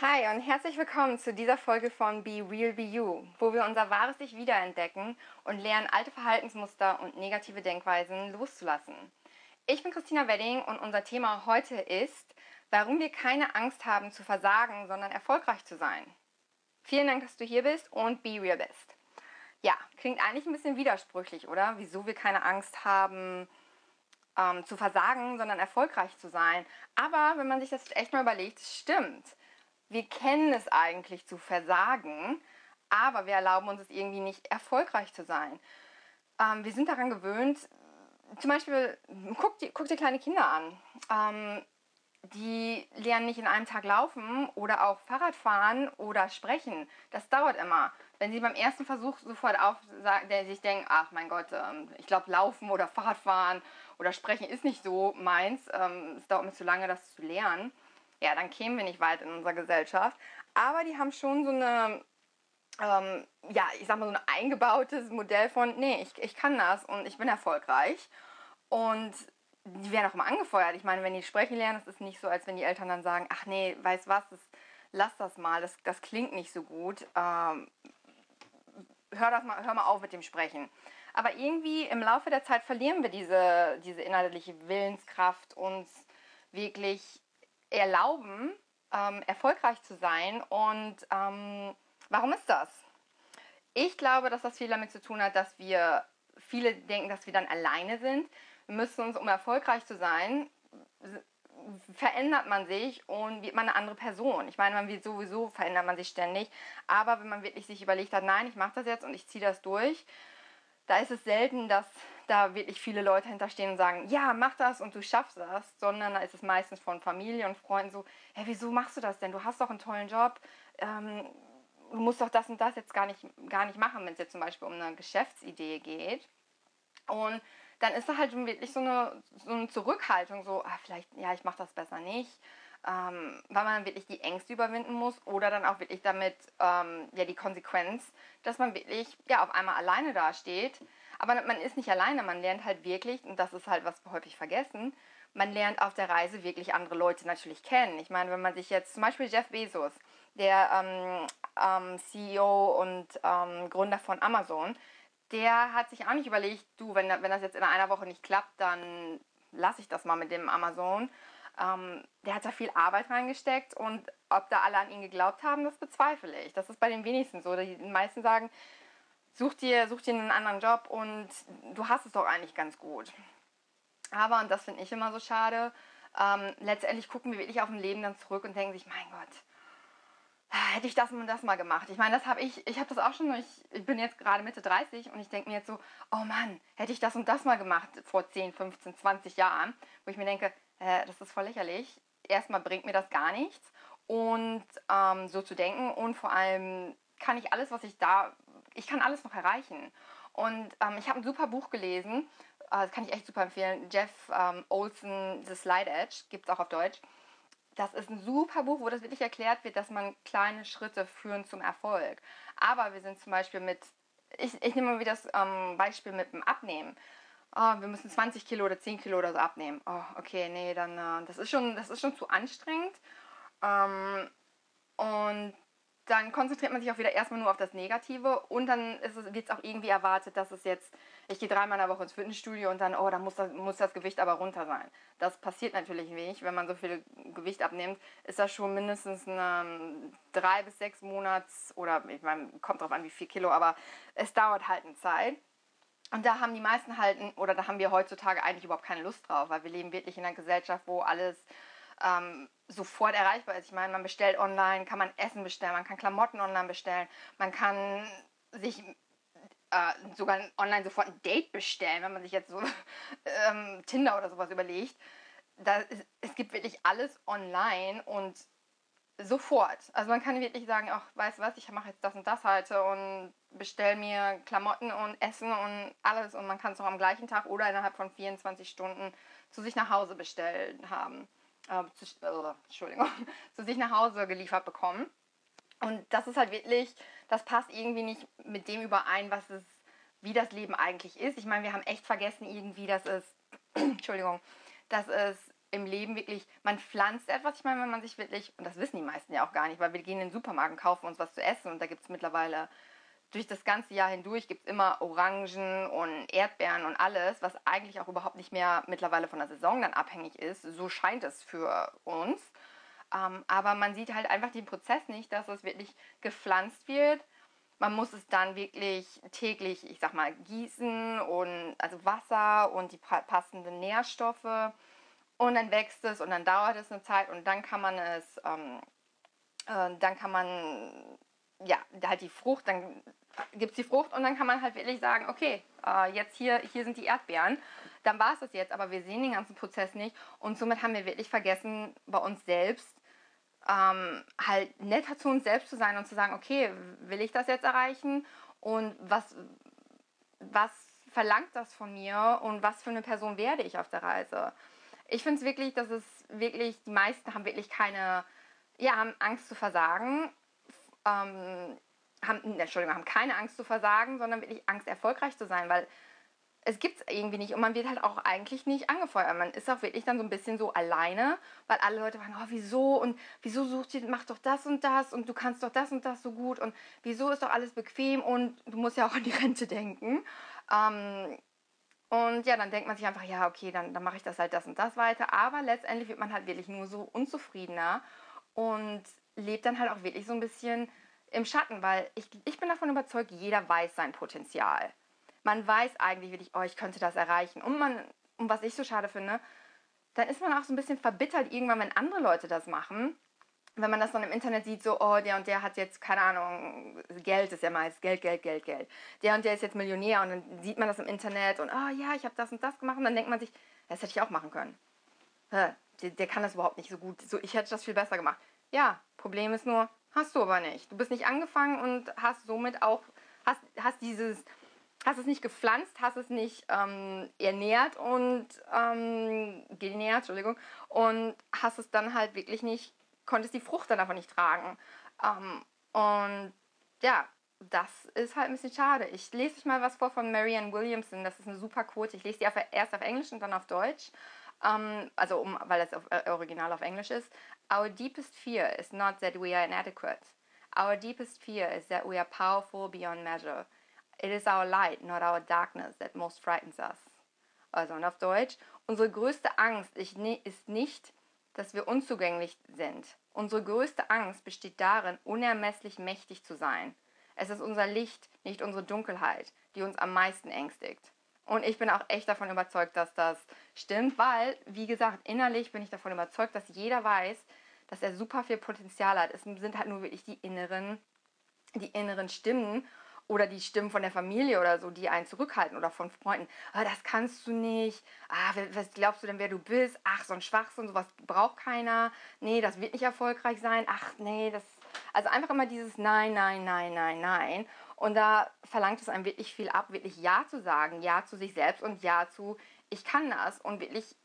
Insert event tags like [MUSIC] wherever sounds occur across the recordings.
Hi und herzlich willkommen zu dieser Folge von Be Real Be You, wo wir unser wahres Ich wiederentdecken und lernen, alte Verhaltensmuster und negative Denkweisen loszulassen. Ich bin Christina Wedding und unser Thema heute ist, warum wir keine Angst haben zu versagen, sondern erfolgreich zu sein. Vielen Dank, dass du hier bist und Be Real bist. Ja, klingt eigentlich ein bisschen widersprüchlich, oder? Wieso wir keine Angst haben ähm, zu versagen, sondern erfolgreich zu sein. Aber wenn man sich das echt mal überlegt, stimmt wir kennen es eigentlich zu versagen, aber wir erlauben uns es irgendwie nicht erfolgreich zu sein. Ähm, wir sind daran gewöhnt, zum Beispiel, guck dir, guck dir kleine Kinder an. Ähm, die lernen nicht in einem Tag laufen oder auch Fahrrad fahren oder sprechen. Das dauert immer. Wenn sie beim ersten Versuch sofort auf, der sich denken, ach mein Gott, ähm, ich glaube Laufen oder Fahrradfahren oder Sprechen ist nicht so meins, ähm, es dauert mir zu lange, das zu lernen, ja, dann kämen wir nicht weit in unserer Gesellschaft. Aber die haben schon so eine, ähm, ja, ich sag mal, so ein eingebautes Modell von, nee, ich, ich kann das und ich bin erfolgreich. Und die werden auch immer angefeuert. Ich meine, wenn die sprechen lernen, das ist nicht so, als wenn die Eltern dann sagen, ach nee, weißt was, das, lass das mal, das, das klingt nicht so gut. Ähm, hör, das mal, hör mal auf mit dem Sprechen. Aber irgendwie im Laufe der Zeit verlieren wir diese, diese innerliche Willenskraft, uns wirklich erlauben, ähm, erfolgreich zu sein. Und ähm, warum ist das? Ich glaube, dass das viel damit zu tun hat, dass wir viele denken, dass wir dann alleine sind. Wir müssen uns, um erfolgreich zu sein, verändert man sich und wird man eine andere Person. Ich meine, man wird sowieso, verändert man sich ständig. Aber wenn man wirklich sich überlegt hat, nein, ich mache das jetzt und ich ziehe das durch, da ist es selten, dass da wirklich viele Leute hinterstehen und sagen, ja, mach das und du schaffst das, sondern da ist es meistens von Familie und Freunden so, hey, wieso machst du das denn? Du hast doch einen tollen Job, ähm, du musst doch das und das jetzt gar nicht, gar nicht machen, wenn es jetzt zum Beispiel um eine Geschäftsidee geht. Und dann ist da halt wirklich so eine, so eine Zurückhaltung, so, ah, vielleicht, ja, ich mache das besser nicht ähm, weil man wirklich die Ängste überwinden muss oder dann auch wirklich damit ähm, ja die Konsequenz, dass man wirklich ja auf einmal alleine dasteht. Aber man ist nicht alleine, man lernt halt wirklich, und das ist halt, was wir häufig vergessen, man lernt auf der Reise wirklich andere Leute natürlich kennen. Ich meine, wenn man sich jetzt zum Beispiel Jeff Bezos, der ähm, ähm CEO und ähm, Gründer von Amazon, der hat sich auch nicht überlegt, du, wenn, wenn das jetzt in einer Woche nicht klappt, dann lasse ich das mal mit dem Amazon, ähm, der hat da viel Arbeit reingesteckt und ob da alle an ihn geglaubt haben, das bezweifle ich. Das ist bei den wenigsten so. Die meisten sagen, such dir, such dir einen anderen Job und du hast es doch eigentlich ganz gut. Aber, und das finde ich immer so schade, ähm, letztendlich gucken wir wirklich auf ein Leben dann zurück und denken sich, mein Gott, hätte ich das und das mal gemacht. Ich meine, das habe ich, ich habe das auch schon, ich, ich bin jetzt gerade Mitte 30 und ich denke mir jetzt so, oh Mann, hätte ich das und das mal gemacht vor 10, 15, 20 Jahren, wo ich mir denke, äh, das ist voll lächerlich. Erstmal bringt mir das gar nichts und ähm, so zu denken und vor allem kann ich alles, was ich da, ich kann alles noch erreichen. Und ähm, ich habe ein super Buch gelesen, äh, das kann ich echt super empfehlen. Jeff ähm, Olson, The Slide Edge, gibt es auch auf Deutsch. Das ist ein super Buch, wo das wirklich erklärt wird, dass man kleine Schritte führen zum Erfolg. Aber wir sind zum Beispiel mit, ich, ich nehme mal wieder das ähm, Beispiel mit dem Abnehmen oh, wir müssen 20 Kilo oder 10 Kilo oder so abnehmen. Oh, okay, nee, dann, äh, das, ist schon, das ist schon zu anstrengend. Ähm, und dann konzentriert man sich auch wieder erstmal nur auf das Negative und dann wird es auch irgendwie erwartet, dass es jetzt, ich gehe dreimal in der Woche ins Fitnessstudio und dann, oh, dann muss das, muss das Gewicht aber runter sein. Das passiert natürlich nicht. Wenn man so viel Gewicht abnimmt, ist das schon mindestens eine drei bis sechs Monats oder ich meine, kommt drauf an, wie viel Kilo, aber es dauert halt eine Zeit. Und da haben die meisten halt, oder da haben wir heutzutage eigentlich überhaupt keine Lust drauf, weil wir leben wirklich in einer Gesellschaft, wo alles ähm, sofort erreichbar ist. Ich meine, man bestellt online, kann man Essen bestellen, man kann Klamotten online bestellen, man kann sich äh, sogar online sofort ein Date bestellen, wenn man sich jetzt so [LAUGHS] ähm, Tinder oder sowas überlegt. Da, es gibt wirklich alles online und sofort. Also man kann wirklich sagen, ach, weißt du was, ich mache jetzt das und das heute und bestelle mir Klamotten und Essen und alles und man kann es auch am gleichen Tag oder innerhalb von 24 Stunden zu sich nach Hause bestellen haben. Äh, zu, äh, Entschuldigung, [LAUGHS] zu sich nach Hause geliefert bekommen. Und das ist halt wirklich, das passt irgendwie nicht mit dem überein, was es, wie das Leben eigentlich ist. Ich meine, wir haben echt vergessen irgendwie, dass es, [CLEARS THROAT] Entschuldigung, dass es im Leben wirklich, man pflanzt etwas. Ich meine, wenn man sich wirklich, und das wissen die meisten ja auch gar nicht, weil wir gehen in den Supermarkt und kaufen uns was zu essen und da gibt es mittlerweile durch das ganze Jahr hindurch gibt es immer Orangen und Erdbeeren und alles, was eigentlich auch überhaupt nicht mehr mittlerweile von der Saison dann abhängig ist. So scheint es für uns. Ähm, aber man sieht halt einfach den Prozess nicht, dass es wirklich gepflanzt wird. Man muss es dann wirklich täglich, ich sag mal, gießen und also Wasser und die passenden Nährstoffe. Und dann wächst es und dann dauert es eine Zeit und dann kann man es, ähm, äh, dann kann man, ja, halt die Frucht, dann gibt es die Frucht und dann kann man halt wirklich sagen, okay, äh, jetzt hier, hier sind die Erdbeeren. Dann war es das jetzt, aber wir sehen den ganzen Prozess nicht und somit haben wir wirklich vergessen, bei uns selbst ähm, halt netter zu uns selbst zu sein und zu sagen, okay, will ich das jetzt erreichen und was, was verlangt das von mir und was für eine Person werde ich auf der Reise? Ich finde es wirklich, dass es wirklich, die meisten haben wirklich keine, ja, haben Angst zu versagen, ähm, haben, Entschuldigung, haben keine Angst zu versagen, sondern wirklich Angst, erfolgreich zu sein, weil es gibt es irgendwie nicht und man wird halt auch eigentlich nicht angefeuert. Man ist auch wirklich dann so ein bisschen so alleine, weil alle Leute fragen, oh, wieso und wieso sucht ihr, mach doch das und das und du kannst doch das und das so gut und wieso ist doch alles bequem und du musst ja auch an die Rente denken. Ähm, und ja, dann denkt man sich einfach, ja, okay, dann, dann mache ich das halt das und das weiter. Aber letztendlich wird man halt wirklich nur so unzufriedener und lebt dann halt auch wirklich so ein bisschen im Schatten, weil ich, ich bin davon überzeugt, jeder weiß sein Potenzial man weiß eigentlich wirklich, oh, ich könnte das erreichen. Und man, und was ich so schade finde, dann ist man auch so ein bisschen verbittert irgendwann, wenn andere Leute das machen. Wenn man das dann im Internet sieht, so, oh, der und der hat jetzt, keine Ahnung, Geld ist ja meist, Geld, Geld, Geld, Geld. Der und der ist jetzt Millionär und dann sieht man das im Internet und, oh ja, ich habe das und das gemacht und dann denkt man sich, das hätte ich auch machen können. Der, der kann das überhaupt nicht so gut. So, ich hätte das viel besser gemacht. Ja, Problem ist nur, hast du aber nicht. Du bist nicht angefangen und hast somit auch, hast, hast dieses, hast es nicht gepflanzt, hast es nicht ähm, ernährt und ähm, genährt, Entschuldigung, und hast es dann halt wirklich nicht, konntest die Frucht dann davon nicht tragen. Ähm, und ja, das ist halt ein bisschen schade. Ich lese euch mal was vor von Marianne Williamson, das ist eine super Quote. Ich lese die erst auf Englisch und dann auf Deutsch. Um, also um, weil das auf, äh, original auf Englisch ist. Our deepest fear is not that we are inadequate. Our deepest fear is that we are powerful beyond measure. It is our light, not our darkness, that most frightens us. Also und auf Deutsch, unsere größte Angst ist nicht, dass wir unzugänglich sind. Unsere größte Angst besteht darin, unermesslich mächtig zu sein. Es ist unser Licht, nicht unsere Dunkelheit, die uns am meisten ängstigt. Und ich bin auch echt davon überzeugt, dass das stimmt, weil, wie gesagt, innerlich bin ich davon überzeugt, dass jeder weiß, dass er super viel Potenzial hat. Es sind halt nur wirklich die inneren, die inneren Stimmen oder die Stimmen von der Familie oder so, die einen zurückhalten oder von Freunden. Ah, das kannst du nicht. Ah, was glaubst du denn, wer du bist? Ach, so ein Schwachsinn, sowas braucht keiner. Nee, das wird nicht erfolgreich sein. Ach, nee, das. Also einfach immer dieses Nein, Nein, Nein, Nein, Nein. Und da verlangt es einem wirklich viel ab, wirklich Ja zu sagen, Ja zu sich selbst und Ja zu, ich kann das und wirklich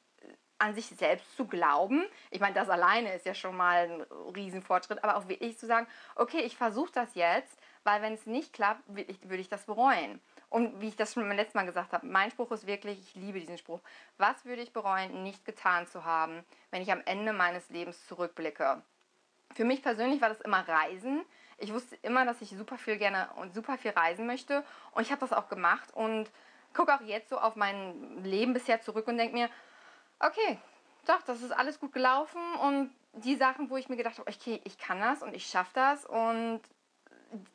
an sich selbst zu glauben. Ich meine, das alleine ist ja schon mal ein Riesenfortschritt, aber auch wirklich zu sagen, okay, ich versuche das jetzt weil wenn es nicht klappt, würde ich, das bereuen. Und wie ich das schon beim letzten Mal gesagt habe, mein Spruch ist wirklich, ich liebe diesen Spruch, was würde ich bereuen, nicht getan zu haben, wenn ich am Ende meines Lebens zurückblicke? Für mich persönlich war das immer Reisen. Ich wusste immer, dass ich super viel gerne und super viel reisen möchte. Und ich habe das auch gemacht und gucke auch jetzt so auf mein Leben bisher zurück und denke mir, okay, doch, das ist alles gut gelaufen und die Sachen, wo ich mir gedacht habe, okay, ich kann das und ich schaffe das und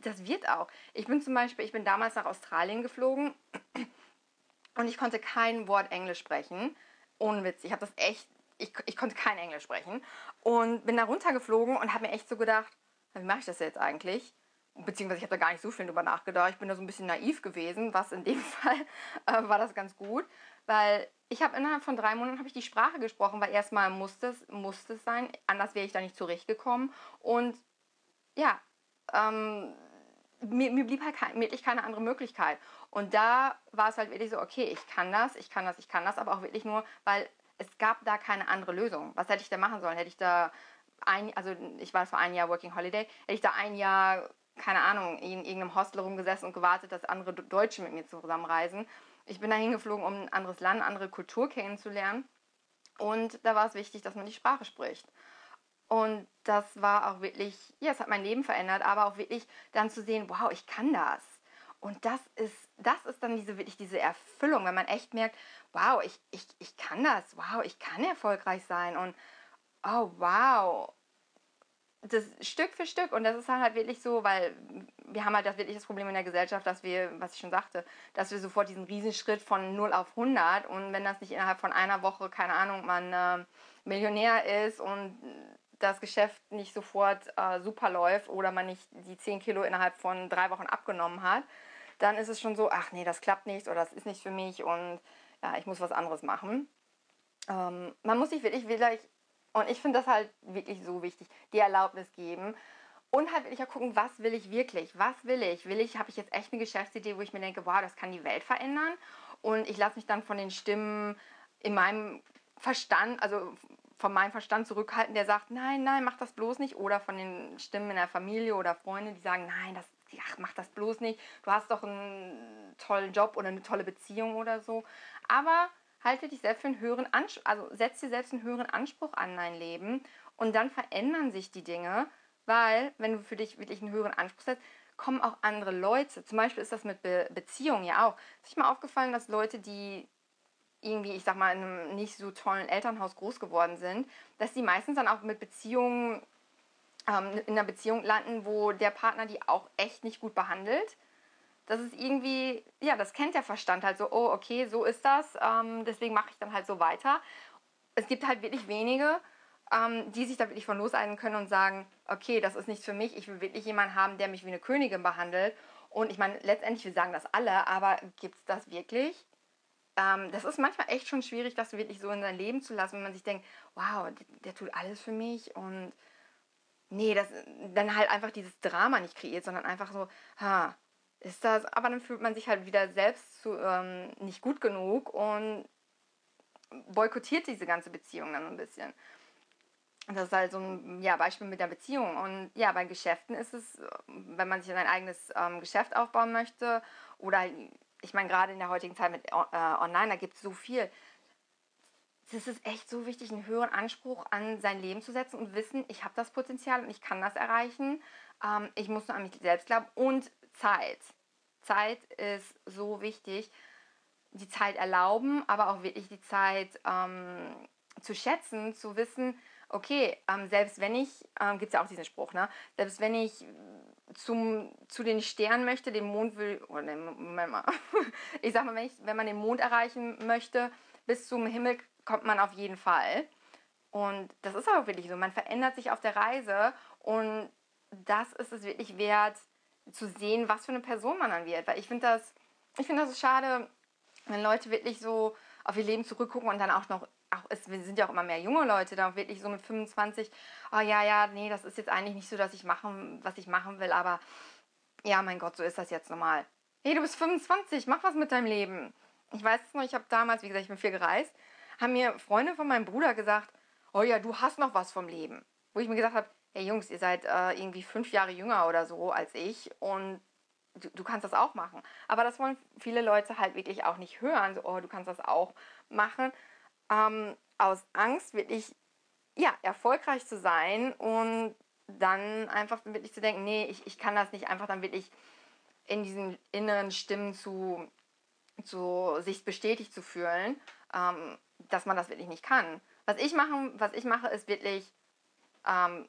das wird auch. Ich bin zum Beispiel, ich bin damals nach Australien geflogen [CLEARS THROAT] und ich konnte kein Wort Englisch sprechen. Ohne Witz, ich habe das echt, ich, ich konnte kein Englisch sprechen und bin da runtergeflogen und habe mir echt so gedacht, wie mache ich das jetzt eigentlich? Beziehungsweise ich habe da gar nicht so viel drüber nachgedacht. Ich bin da so ein bisschen naiv gewesen, was in dem [LAUGHS] Fall äh, war das ganz gut, weil ich habe innerhalb von drei Monaten ich die Sprache gesprochen, weil erstmal musste es, musste es sein, anders wäre ich da nicht zurechtgekommen und ja, ähm, mir, mir, blieb halt kein, wirklich keine andere Möglichkeit. Und da war es halt wirklich so, okay, ich kann das, ich kann das, ich kann das, aber auch wirklich nur, weil es gab da keine andere Lösung. Was hätte ich da machen sollen? Hätte ich da ein, also ich war vor ein Jahr Working Holiday, hätte ich da ein Jahr, keine Ahnung, in irgendeinem Hostel rumgesessen und gewartet, dass andere Deutsche mit mir zusammenreisen. Ich bin da hingeflogen, um ein anderes Land, andere Kultur kennenzulernen. Und da war es wichtig, dass man die Sprache spricht. Und das war auch wirklich, ja, es hat mein Leben verändert, aber auch wirklich dann zu sehen, wow, ich kann das. Und das ist, das ist dann diese, wirklich diese Erfüllung, wenn man echt merkt, wow, ich, ich, ich kann das, wow, ich kann erfolgreich sein und oh wow. Das Stück für Stück und das ist halt wirklich so, weil wir haben halt das wirklich das Problem in der Gesellschaft, dass wir, was ich schon sagte, dass wir sofort diesen Riesenschritt von 0 auf 100 und wenn das nicht innerhalb von einer Woche, keine Ahnung, man äh, Millionär ist und das Geschäft nicht sofort äh, super läuft oder man nicht die 10 Kilo innerhalb von drei Wochen abgenommen hat, dann ist es schon so, ach nee, das klappt nicht oder das ist nicht für mich und ja, ich muss was anderes machen. Ähm, man muss sich wirklich vielleicht, und ich finde das halt wirklich so wichtig, die Erlaubnis geben und halt wirklich auch gucken, was will ich wirklich, was will ich, will ich, habe ich jetzt echt eine Geschäftsidee, wo ich mir denke, wow, das kann die Welt verändern und ich lasse mich dann von den Stimmen in meinem Verstand, also von meinem Verstand zurückhalten, der sagt, nein, nein, mach das bloß nicht. Oder von den Stimmen in der Familie oder Freunde, die sagen, nein, das, ach, mach das bloß nicht. Du hast doch einen tollen Job oder eine tolle Beziehung oder so. Aber halte dich selbst für einen höheren Anspruch, also setz dir selbst einen höheren Anspruch an dein Leben und dann verändern sich die Dinge, weil wenn du für dich wirklich einen höheren Anspruch setzt, kommen auch andere Leute. Zum Beispiel ist das mit Be Beziehungen ja auch. Ist mir aufgefallen, dass Leute, die irgendwie, ich sag mal, in einem nicht so tollen Elternhaus groß geworden sind, dass die meistens dann auch mit Beziehungen, ähm, in einer Beziehung landen, wo der Partner die auch echt nicht gut behandelt. Das ist irgendwie, ja, das kennt der Verstand halt so, oh, okay, so ist das, ähm, deswegen mache ich dann halt so weiter. Es gibt halt wirklich wenige, ähm, die sich da wirklich von loseisen können und sagen, okay, das ist nichts für mich, ich will wirklich jemanden haben, der mich wie eine Königin behandelt. Und ich meine, letztendlich, wir sagen das alle, aber gibt es das wirklich? Ähm, das ist manchmal echt schon schwierig, das wirklich so in sein Leben zu lassen, wenn man sich denkt, wow, der, tut alles für mich und nee, das dann halt einfach dieses Drama nicht kreiert, sondern einfach so, ha, ist das, aber dann fühlt man sich halt wieder selbst zu, ähm, nicht gut genug und boykottiert diese ganze Beziehung dann ein bisschen. Das ist halt so ein ja, Beispiel mit der Beziehung. Und ja, bei Geschäften ist es, wenn man sich ein eigenes ähm, Geschäft aufbauen möchte oder ich meine, gerade in der heutigen Zeit mit äh, Online, da gibt es so viel. Es ist echt so wichtig, einen höheren Anspruch an sein Leben zu setzen und wissen, ich habe das Potenzial und ich kann das erreichen. Ähm, ich muss nur an mich selbst glauben und Zeit. Zeit ist so wichtig. Die Zeit erlauben, aber auch wirklich die Zeit ähm, zu schätzen, zu wissen, okay, ähm, selbst wenn ich, ähm, gibt es ja auch diesen Spruch, ne? selbst wenn ich zum, zu den Sternen möchte, den Mond will, oder oh, Moment mal, [LAUGHS] ich sag mal, wenn, ich, wenn man den Mond erreichen möchte, bis zum Himmel kommt man auf jeden Fall. Und das ist auch wirklich so, man verändert sich auf der Reise und das ist es wirklich wert, zu sehen, was für eine Person man dann wird. Weil ich finde das, ich finde das schade, wenn Leute wirklich so auf ihr Leben zurückgucken und dann auch noch auch es sind ja auch immer mehr junge Leute da wirklich so mit 25, oh ja, ja, nee, das ist jetzt eigentlich nicht so, dass ich machen, was ich machen will, aber ja, mein Gott, so ist das jetzt normal. Hey, du bist 25, mach was mit deinem Leben. Ich weiß es noch, ich habe damals, wie gesagt, ich bin viel gereist, haben mir Freunde von meinem Bruder gesagt, oh ja, du hast noch was vom Leben. Wo ich mir gesagt habe, hey Jungs, ihr seid äh, irgendwie fünf Jahre jünger oder so als ich und du, du, kannst das auch machen. Aber das wollen viele Leute halt wirklich auch nicht hören, so, oh, du kannst das auch machen ähm, aus Angst wirklich ja, erfolgreich zu sein und dann einfach wirklich zu denken, nee, ich, ich kann das nicht einfach dann wirklich in diesen inneren Stimmen zu, zu sich bestätigt zu fühlen, ähm, dass man das wirklich nicht kann. Was ich, machen, was ich mache, ist wirklich, ähm,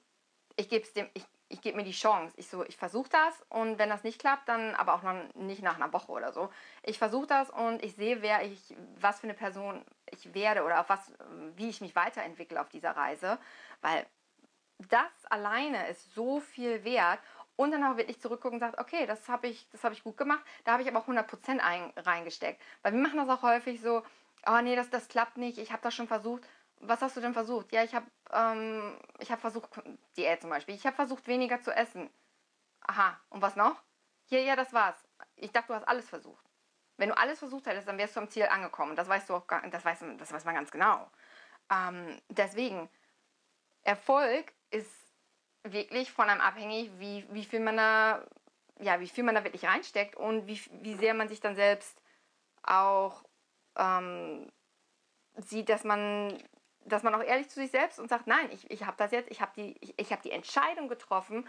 ich gebe ich, ich gebe mir die Chance. Ich so, ich versuche das und wenn das nicht klappt, dann aber auch noch nicht nach einer Woche oder so. Ich versuche das und ich sehe, wer ich, was für eine Person ich werde oder auf was, wie ich mich weiterentwickle auf dieser Reise, weil das alleine ist so viel wert und dann auch wirklich zurückgucken und sagt, okay, das habe ich, das ich gut gemacht, da habe ich aber auch 100% ein, reingesteckt. Weil wir machen das auch häufig so, oh nee, das, das klappt nicht, ich habe das schon versucht was hast du denn versucht? Ja, ich habe ähm, hab versucht, Diät zum Beispiel, ich habe versucht, weniger zu essen. Aha, und was noch? Ja, ja, das war's. Ich dachte, du hast alles versucht. Wenn du alles versucht hättest, dann wärst du am Ziel angekommen. Das weißt du auch, das weiß, das weiß man ganz genau. Ähm, deswegen, Erfolg ist wirklich von einem abhängig, wie, wie viel man da, ja, wie viel man da wirklich reinsteckt und wie, wie sehr man sich dann selbst auch ähm, sieht, dass man dass man auch ehrlich zu sich selbst und sagt, nein, ich, ich habe das jetzt, ich habe die, ich, ich hab die Entscheidung getroffen,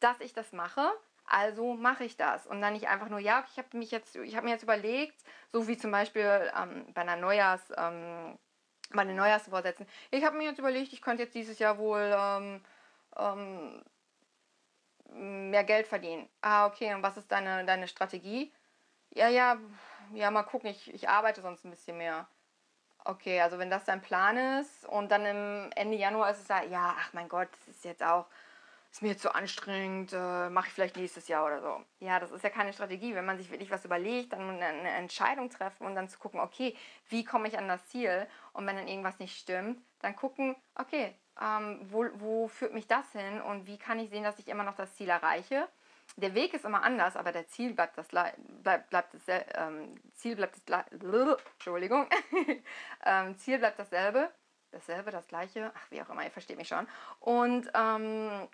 dass ich das mache, also mache ich das. Und dann nicht einfach nur, ja, ich habe mich jetzt, ich habe mir jetzt überlegt, so wie zum Beispiel ähm, bei einer Neujahrs, ähm, bei den Neujahrsvorsätzen, ich habe mir jetzt überlegt, ich könnte jetzt dieses Jahr wohl ähm, ähm, mehr Geld verdienen. Ah, okay, und was ist deine, deine Strategie? Ja, ja, ja, mal gucken, ich, ich arbeite sonst ein bisschen mehr. Okay, also wenn das dein Plan ist und dann im Ende Januar ist es da, ja, ach mein Gott, das ist jetzt auch, ist mir jetzt zu so anstrengend, äh, mache ich vielleicht nächstes Jahr oder so. Ja, das ist ja keine Strategie. Wenn man sich wirklich was überlegt, dann eine, eine Entscheidung treffen und dann zu gucken, okay, wie komme ich an das Ziel? Und wenn dann irgendwas nicht stimmt, dann gucken, okay, ähm, wo, wo führt mich das hin und wie kann ich sehen, dass ich immer noch das Ziel erreiche? Der Weg ist immer anders, aber der Ziel bleibt das bleibt, bleibt das ähm, Ziel bleibt das Entschuldigung [LAUGHS] ähm, Ziel bleibt dasselbe, dasselbe, das gleiche, ach wie auch immer, ihr versteht mich schon. Und ähm,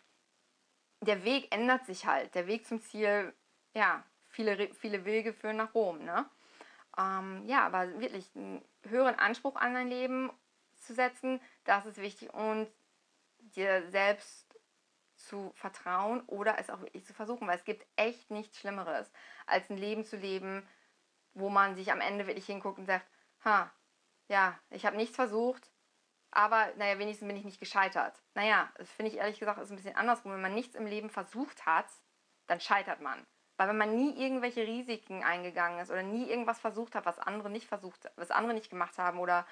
der Weg ändert sich halt. Der Weg zum Ziel, ja, viele, viele Wege führen nach Rom, ne? Ähm, ja, aber wirklich einen höheren Anspruch an dein Leben zu setzen, das ist wichtig und dir selbst zu vertrauen oder es auch wirklich zu versuchen, weil es gibt echt nichts Schlimmeres, als ein Leben zu leben, wo man sich am Ende wirklich hinguckt und sagt, ha, ja, ich habe nichts versucht, aber naja, wenigstens bin ich nicht gescheitert. Naja, das finde ich ehrlich gesagt ist ein bisschen andersrum. Wenn man nichts im Leben versucht hat, dann scheitert man. Weil wenn man nie irgendwelche Risiken eingegangen ist oder nie irgendwas versucht hat, was andere nicht versucht, was andere nicht gemacht haben oder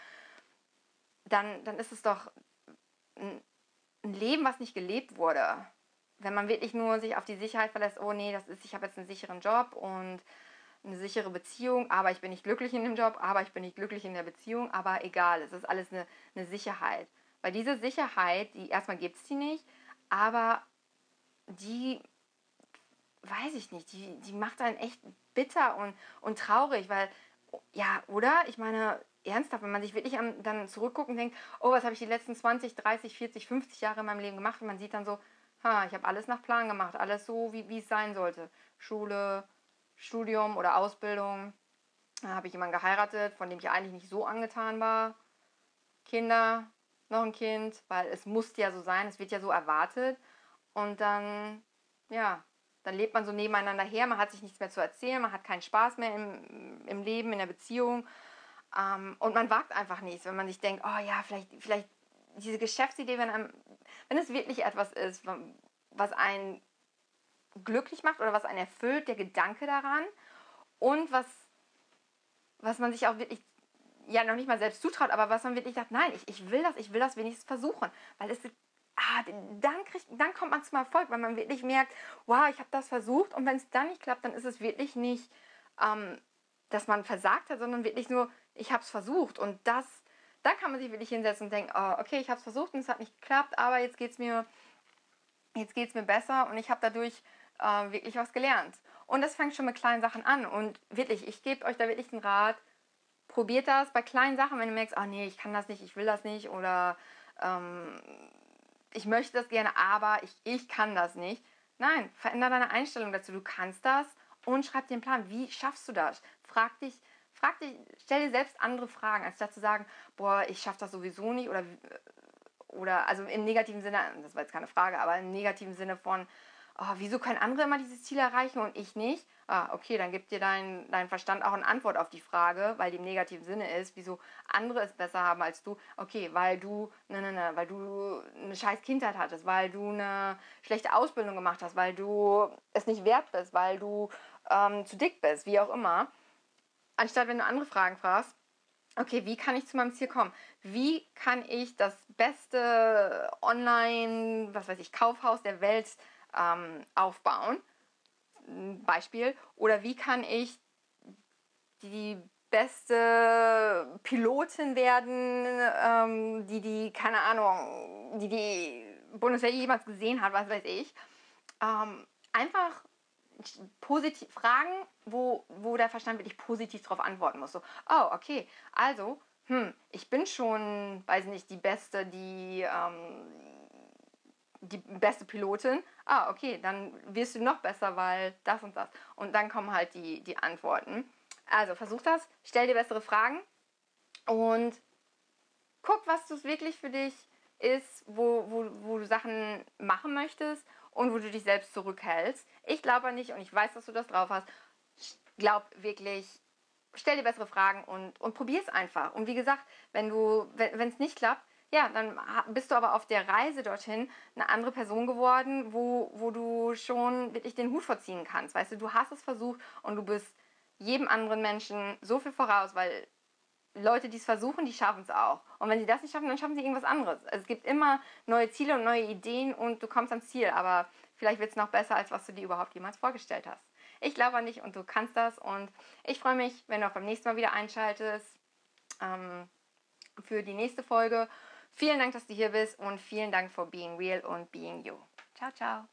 dann, dann ist es doch ein, ein Leben, was nicht gelebt wurde. Wenn man wirklich nur sich auf die Sicherheit verlässt, oh nee, das ist, ich habe jetzt einen sicheren Job und eine sichere Beziehung, aber ich bin nicht glücklich in dem Job, aber ich bin nicht glücklich in der Beziehung, aber egal, es ist alles eine, eine Sicherheit. Weil diese Sicherheit, die erstmal gibt es die nicht, aber die, weiß ich nicht, die, die macht einen echt bitter und, und traurig, weil, ja, oder? Ich meine, ernsthaft, wenn man sich wirklich an, dann zurückguckt und denkt, oh, was habe ich die letzten 20, 30, 40, 50 Jahre in meinem Leben gemacht und man sieht dann so, ha, ich habe alles nach Plan gemacht, alles so, wie, wie es sein sollte. Schule, Studium oder Ausbildung. Da habe ich jemanden geheiratet, von dem ich eigentlich nicht so angetan war. Kinder, noch ein Kind, weil es muss ja so sein, es wird ja so erwartet. Und dann, ja, dann lebt man so nebeneinander her, man hat sich nichts mehr zu erzählen, man hat keinen Spaß mehr im, im Leben, in der Beziehung. Ähm, und man wagt einfach nichts, wenn man sich denkt, oh ja, vielleicht, vielleicht diese Geschäftsidee, wenn, einem, wenn es wirklich etwas ist, was einen glücklich macht oder was einen erfüllt, der Gedanke daran und was, was man sich auch wirklich ja noch nicht mal selbst zutraut, aber was man wirklich sagt, nein, ich, ich will das, ich will das wenigstens versuchen, weil es ah, dann, kriegt, dann kommt man zum Erfolg, weil man wirklich merkt, wow, ich habe das versucht. Und wenn es dann nicht klappt, dann ist es wirklich nicht, ähm, dass man versagt hat, sondern wirklich nur, ich habe es versucht. Und das, dann kann man sich wirklich hinsetzen und denken, oh, okay, ich habe es versucht und es hat nicht geklappt, aber jetzt geht es mir, mir besser. Und ich habe dadurch äh, wirklich was gelernt. Und das fängt schon mit kleinen Sachen an. Und wirklich, ich gebe euch da wirklich den Rat, probiert das bei kleinen Sachen, wenn du merkst, oh nee, ich kann das nicht, ich will das nicht oder ähm, ich möchte das gerne, aber ich, ich kann das nicht. Nein, verändere deine Einstellung dazu. Du kannst das und schreib dir einen Plan. Wie schaffst du das? Frag dich, frag dich, stell dir selbst andere Fragen, als zu sagen, boah, ich schaffe das sowieso nicht oder, oder also im negativen Sinne, das war jetzt keine Frage, aber im negativen Sinne von, oh, wieso können andere immer dieses Ziel erreichen und ich nicht? Ah, okay, dann gibt dir dein, dein Verstand auch eine Antwort auf die Frage, weil die im negativen Sinne ist, wieso andere es besser haben als du. Okay, weil du, ne, ne, ne, weil du eine scheiß Kindheit hattest, weil du eine schlechte Ausbildung gemacht hast, weil du es nicht wert bist, weil du ähm, zu dick bist, wie auch immer. Anstatt wenn du andere Fragen fragst, okay, wie kann ich zu meinem Ziel kommen? Wie kann ich das beste Online, was weiß ich, Kaufhaus der Welt ähm, aufbauen. Beispiel. Oder wie kann ich die beste Pilotin werden, ähm, die die, keine Ahnung, die die Bundeswehr jemals gesehen hat, was weiß ich. Ähm, einfach positiv Fragen, wo, wo der Verstand wirklich positiv darauf antworten muss. So, oh, okay, also, hm, ich bin schon, weiß nicht, die Beste, die ähm, die beste Pilotin. Ah, okay, dann wirst du noch besser, weil das und das. Und dann kommen halt die, die Antworten. Also versuch das, stell dir bessere Fragen und guck, was du wirklich für dich ist, wo, wo, wo du Sachen machen möchtest und wo du dich selbst zurückhältst. Ich glaube nicht und ich weiß, dass du das drauf hast. Glaub wirklich, stell dir bessere Fragen und, und probier es einfach. Und wie gesagt, wenn es nicht klappt, ja, dann bist du aber auf der Reise dorthin eine andere Person geworden, wo, wo du schon wirklich den Hut vorziehen kannst. Weißt du, du hast es versucht und du bist jedem anderen Menschen so viel voraus, weil Leute, die es versuchen, die schaffen es auch. Und wenn sie das nicht schaffen, dann schaffen sie irgendwas anderes. Also es gibt immer neue Ziele und neue Ideen und du kommst ans Ziel, aber vielleicht wird es noch besser, als was du dir überhaupt jemals vorgestellt hast. Ich glaube an dich und du kannst das und ich freue mich, wenn du auch beim nächsten Mal wieder einschaltest ähm, für die nächste Folge. Vielen Dank, dass du hier bist und vielen Dank for being real und being you. Ciao, ciao.